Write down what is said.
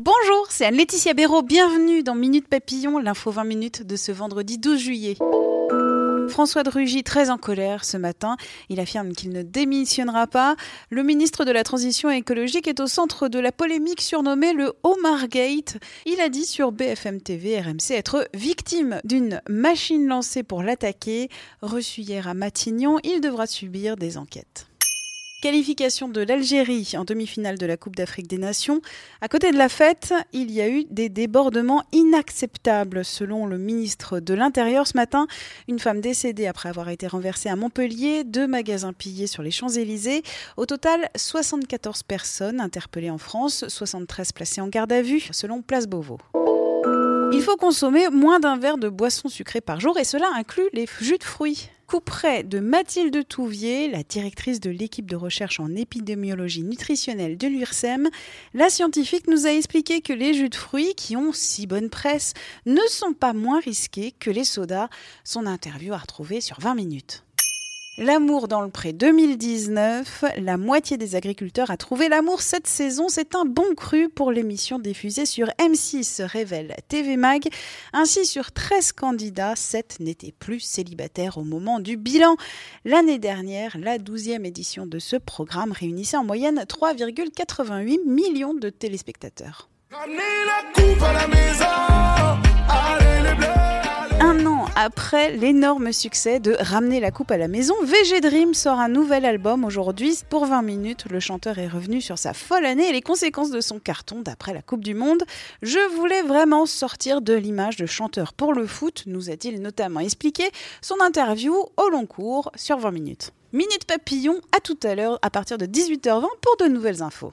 Bonjour, c'est Anne-Laetitia Béraud. Bienvenue dans Minute Papillon, l'info 20 minutes de ce vendredi 12 juillet. François de Rugy, très en colère ce matin, il affirme qu'il ne démissionnera pas. Le ministre de la Transition écologique est au centre de la polémique surnommée le Omar Gate. Il a dit sur BFM TV RMC être victime d'une machine lancée pour l'attaquer. Reçu hier à Matignon, il devra subir des enquêtes. Qualification de l'Algérie en demi-finale de la Coupe d'Afrique des Nations. À côté de la fête, il y a eu des débordements inacceptables selon le ministre de l'Intérieur ce matin. Une femme décédée après avoir été renversée à Montpellier, deux magasins pillés sur les Champs-Élysées. Au total, 74 personnes interpellées en France, 73 placées en garde à vue selon Place Beauvau. Il faut consommer moins d'un verre de boisson sucrée par jour et cela inclut les jus de fruits. Couperait de Mathilde Touvier, la directrice de l'équipe de recherche en épidémiologie nutritionnelle de l'URSEM, la scientifique nous a expliqué que les jus de fruits, qui ont si bonne presse, ne sont pas moins risqués que les sodas. Son interview à retrouver sur 20 minutes. L'amour dans le pré 2019, la moitié des agriculteurs a trouvé l'amour cette saison. C'est un bon cru pour l'émission diffusée sur M6, révèle TV Mag. Ainsi, sur 13 candidats, 7 n'étaient plus célibataires au moment du bilan. L'année dernière, la 12e édition de ce programme réunissait en moyenne 3,88 millions de téléspectateurs. Après l'énorme succès de Ramener la coupe à la maison, VG Dream sort un nouvel album aujourd'hui. Pour 20 minutes, le chanteur est revenu sur sa folle année et les conséquences de son carton d'après la Coupe du Monde. Je voulais vraiment sortir de l'image de chanteur pour le foot, nous a-t-il notamment expliqué son interview au long cours sur 20 minutes. Minute Papillon, à tout à l'heure à partir de 18h20 pour de nouvelles infos.